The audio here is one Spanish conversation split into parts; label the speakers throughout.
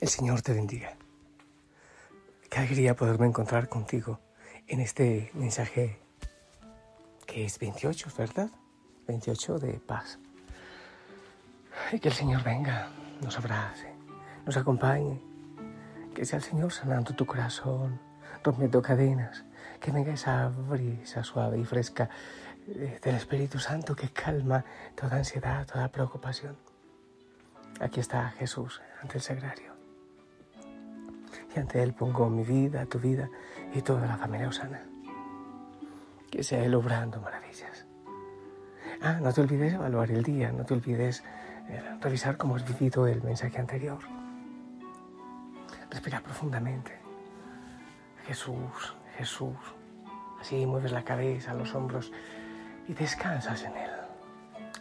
Speaker 1: El Señor te bendiga. Qué alegría poderme encontrar contigo en este mensaje que es 28, ¿verdad? 28 de paz. Y que el Señor venga, nos abrace, nos acompañe. Que sea el Señor sanando tu corazón, rompiendo cadenas. Que venga esa brisa suave y fresca eh, del Espíritu Santo que calma toda ansiedad, toda preocupación. Aquí está Jesús ante el sagrario. Y ante Él pongo mi vida, tu vida y toda la familia Osana. Que sea Él obrando maravillas. Ah, no te olvides evaluar el día, no te olvides eh, revisar cómo has vivido el mensaje anterior. Respira profundamente. Jesús, Jesús. Así mueves la cabeza, los hombros y descansas en Él.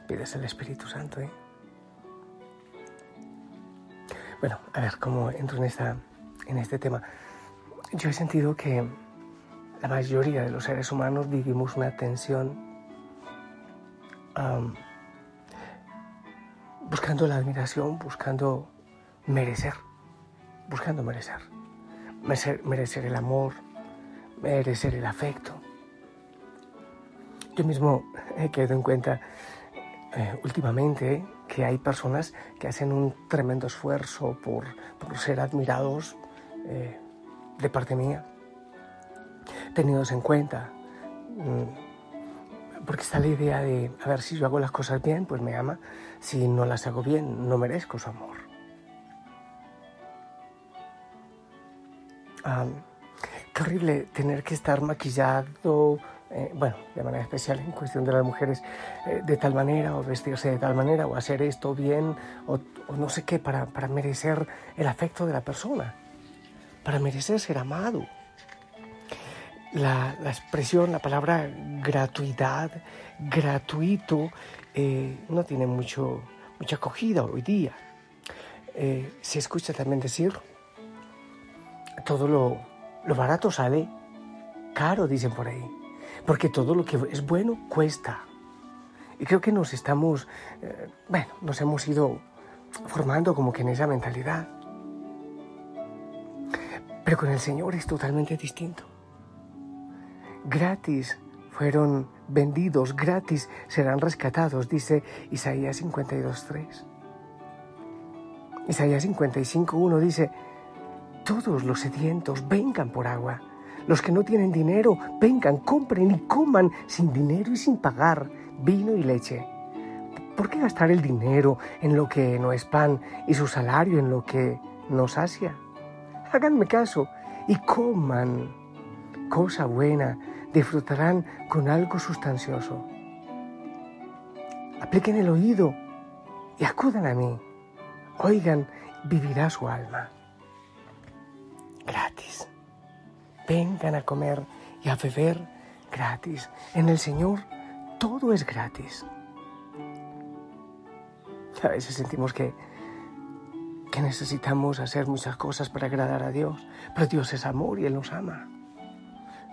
Speaker 1: Pides el Espíritu Santo, ¿eh? Bueno, a ver, ¿cómo entro en, esta, en este tema? Yo he sentido que la mayoría de los seres humanos vivimos una tensión buscando la admiración, buscando merecer, buscando merecer, merecer, merecer el amor, merecer el afecto. Yo mismo he quedado en cuenta eh, últimamente que hay personas que hacen un tremendo esfuerzo por, por ser admirados eh, de parte mía, tenidos en cuenta. Mm, porque está la idea de, a ver, si yo hago las cosas bien, pues me ama. Si no las hago bien, no merezco su amor. Ah, qué horrible tener que estar maquillado, eh, bueno, de manera especial en cuestión de las mujeres, eh, de tal manera, o vestirse de tal manera, o hacer esto bien, o, no sé qué, para, para, merecer el afecto de la persona, para merecer ser amado. La, la expresión, la palabra gratuidad, gratuito, eh, no tiene mucho, mucha acogida hoy día. se escucha también decir, todo lo, lo barato sale caro, dicen por ahí porque todo lo que es bueno cuesta. Y creo que nos estamos, eh, bueno, nos hemos ido formando como que en esa mentalidad. Pero con el Señor es totalmente distinto. Gratis fueron vendidos, gratis serán rescatados, dice Isaías 52.3. Isaías 55.1 dice, todos los sedientos vengan por agua los que no tienen dinero, vengan, compren y coman sin dinero y sin pagar vino y leche. ¿Por qué gastar el dinero en lo que no es pan y su salario en lo que no sacia? Háganme caso y coman cosa buena, disfrutarán con algo sustancioso. Apliquen el oído y acudan a mí. Oigan, vivirá su alma. Gratis vengan a comer y a beber gratis. En el Señor todo es gratis. A veces sentimos que, que necesitamos hacer muchas cosas para agradar a Dios, pero Dios es amor y Él nos ama.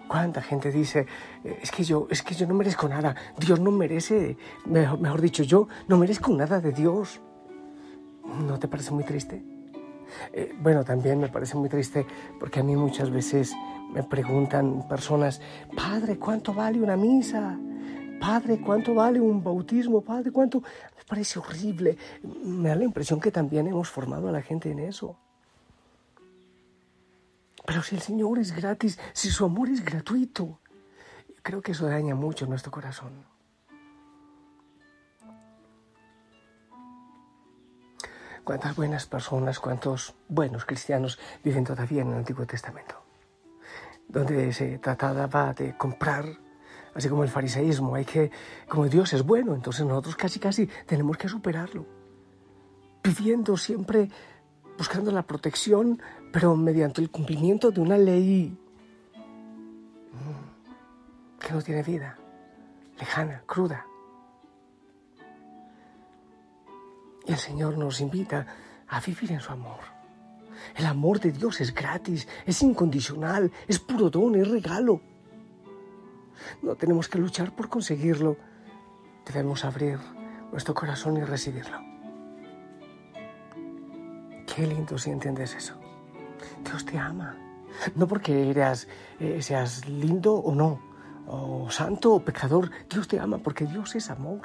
Speaker 1: ¿Cuánta gente dice, es que yo, es que yo no merezco nada, Dios no merece, mejor, mejor dicho, yo no merezco nada de Dios? ¿No te parece muy triste? Eh, bueno, también me parece muy triste porque a mí muchas veces me preguntan personas, Padre, ¿cuánto vale una misa? Padre, ¿cuánto vale un bautismo? Padre, ¿cuánto? Me parece horrible. Me da la impresión que también hemos formado a la gente en eso. Pero si el Señor es gratis, si su amor es gratuito, creo que eso daña mucho nuestro corazón. Cuántas buenas personas, cuántos buenos cristianos viven todavía en el Antiguo Testamento donde se trataba de comprar así como el fariseísmo, hay que, como Dios es bueno, entonces nosotros casi casi tenemos que superarlo, pidiendo siempre, buscando la protección, pero mediante el cumplimiento de una ley mm, que no tiene vida, lejana, cruda. Y el Señor nos invita a vivir en su amor. El amor de Dios es gratis, es incondicional, es puro don, es regalo. No tenemos que luchar por conseguirlo. Debemos abrir nuestro corazón y recibirlo. Qué lindo si entiendes eso. Dios te ama. No porque eras, eh, seas lindo o no, o santo o pecador. Dios te ama porque Dios es amor.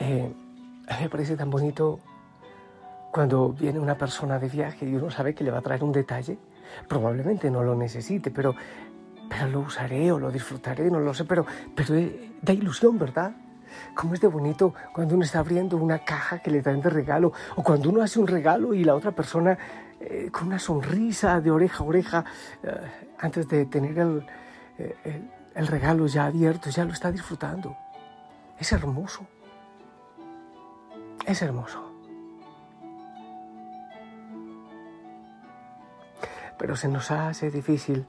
Speaker 1: Eh, me parece tan bonito cuando viene una persona de viaje y uno sabe que le va a traer un detalle. Probablemente no lo necesite, pero pero lo usaré o lo disfrutaré, no lo sé, pero, pero eh, da ilusión, ¿verdad? Como es de bonito cuando uno está abriendo una caja que le dan de regalo, o cuando uno hace un regalo y la otra persona eh, con una sonrisa de oreja a oreja, eh, antes de tener el, el regalo ya abierto, ya lo está disfrutando. Es hermoso. Es hermoso. Pero se nos hace difícil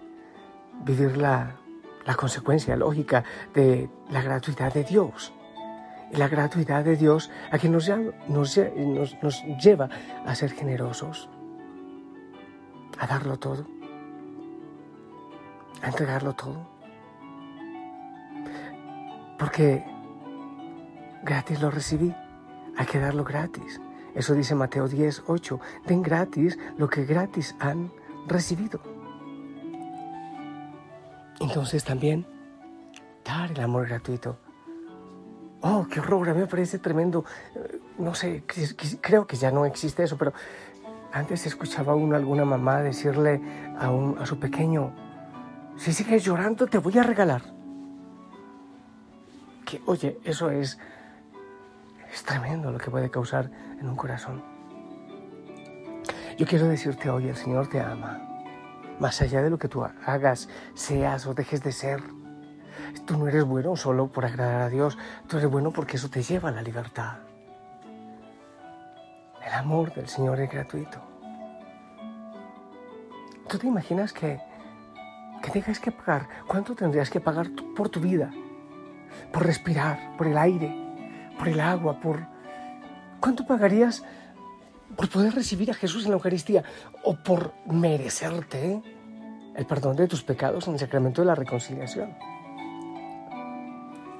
Speaker 1: vivir la, consecuencia lógica de la gratuidad de Dios. Y la gratuidad de Dios a quien nos, nos, nos lleva a ser generosos, a darlo todo, a entregarlo todo. Porque gratis lo recibí, hay que darlo gratis. Eso dice Mateo 10, 8. Den gratis lo que gratis han recibido. Entonces también dar el amor gratuito. Oh, qué horror, a mí me parece tremendo. Eh, no sé, creo que ya no existe eso, pero antes escuchaba uno alguna mamá decirle a, un, a su pequeño, si sigues llorando te voy a regalar. Que, oye, eso es, es tremendo lo que puede causar en un corazón. Yo quiero decirte hoy, el Señor te ama más allá de lo que tú hagas, seas o dejes de ser. Tú no eres bueno solo por agradar a Dios, tú eres bueno porque eso te lleva a la libertad. El amor del Señor es gratuito. ¿Tú te imaginas que, que tengas que pagar? ¿Cuánto tendrías que pagar por tu vida? Por respirar, por el aire, por el agua, por... ¿Cuánto pagarías por poder recibir a Jesús en la Eucaristía o por merecerte el perdón de tus pecados en el sacramento de la reconciliación.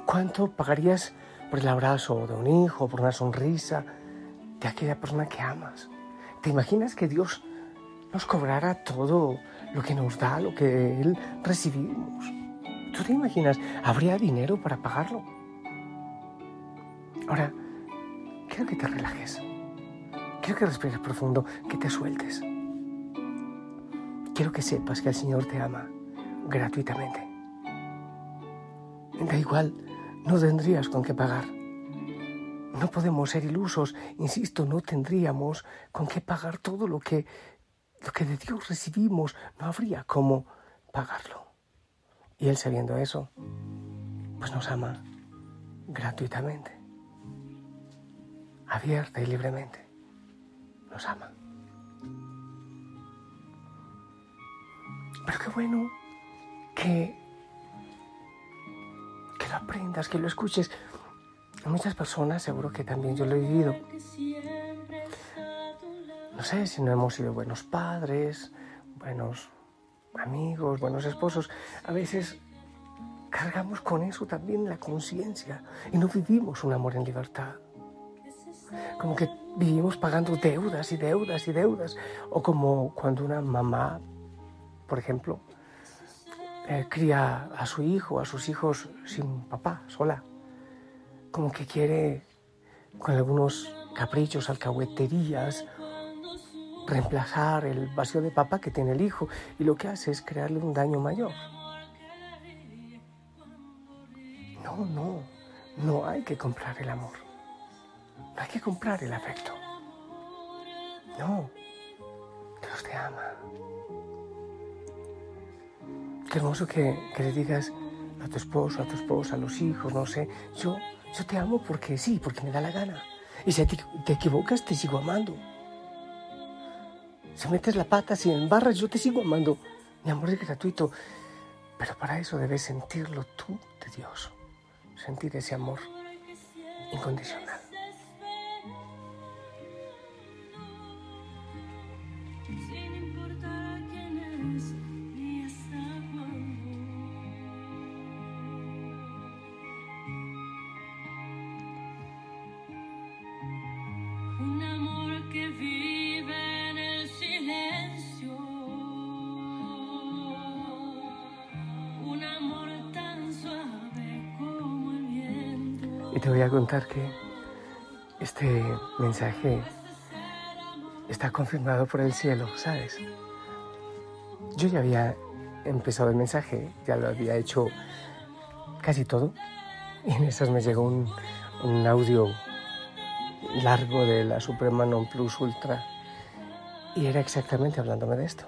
Speaker 1: ¿Cuánto pagarías por el abrazo de un hijo, por una sonrisa de aquella persona que amas? ¿Te imaginas que Dios nos cobrara todo lo que nos da, lo que Él recibimos? ¿Tú te imaginas? ¿Habría dinero para pagarlo? Ahora, quiero que te relajes. Quiero que respires profundo, que te sueltes. Quiero que sepas que el Señor te ama gratuitamente. Da igual, no tendrías con qué pagar. No podemos ser ilusos, insisto, no tendríamos con qué pagar todo lo que, lo que de Dios recibimos, no habría cómo pagarlo. Y Él sabiendo eso, pues nos ama gratuitamente, abierta y libremente nos ama. Pero qué bueno que, que lo aprendas, que lo escuches. Muchas personas, seguro que también yo lo he vivido. No sé si no hemos sido buenos padres, buenos amigos, buenos esposos. A veces cargamos con eso también la conciencia y no vivimos un amor en libertad. Como que vivimos pagando deudas y deudas y deudas. O como cuando una mamá, por ejemplo, eh, cría a su hijo, a sus hijos sin papá, sola. Como que quiere, con algunos caprichos, alcahueterías, reemplazar el vacío de papá que tiene el hijo y lo que hace es crearle un daño mayor. No, no, no hay que comprar el amor. No hay que comprar el afecto. No, Dios te ama. Qué hermoso que, que le digas a tu esposo, a tu esposa, a los hijos, no sé, yo, yo te amo porque sí, porque me da la gana. Y si te, te equivocas, te sigo amando. Si metes la pata, si embarras, yo te sigo amando. Mi amor es gratuito. Pero para eso debes sentirlo tú de Dios. Sentir ese amor incondicional. Y te voy a contar que este mensaje está confirmado por el cielo, ¿sabes? Yo ya había empezado el mensaje, ya lo había hecho casi todo. Y en esas me llegó un, un audio largo de la Suprema Non Plus Ultra. Y era exactamente hablándome de esto.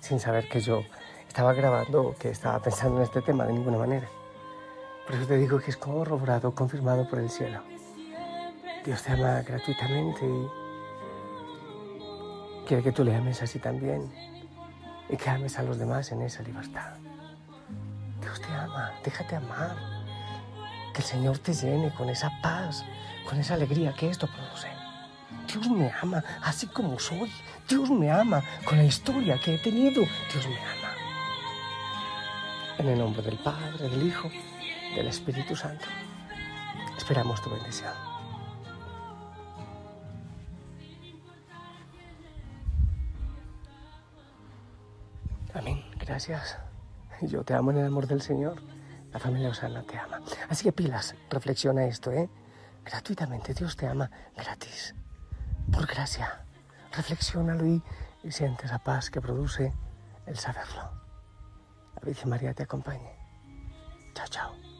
Speaker 1: Sin saber que yo estaba grabando o que estaba pensando en este tema de ninguna manera. Por eso te digo que es corroborado, confirmado por el cielo. Dios te ama gratuitamente y quiere que tú le ames así también y que ames a los demás en esa libertad. Dios te ama, déjate amar. Que el Señor te llene con esa paz, con esa alegría que esto produce. Dios me ama así como soy. Dios me ama con la historia que he tenido. Dios me ama. En el nombre del Padre, del Hijo del Espíritu Santo. Esperamos tu bendición. Amén. Gracias. Yo te amo en el amor del Señor. La familia Osana te ama. Así que pilas, reflexiona esto, ¿eh? Gratuitamente, Dios te ama gratis. Por gracia. Reflexiónalo y, y siente esa paz que produce el saberlo. La Virgen María te acompañe. Chao, chao.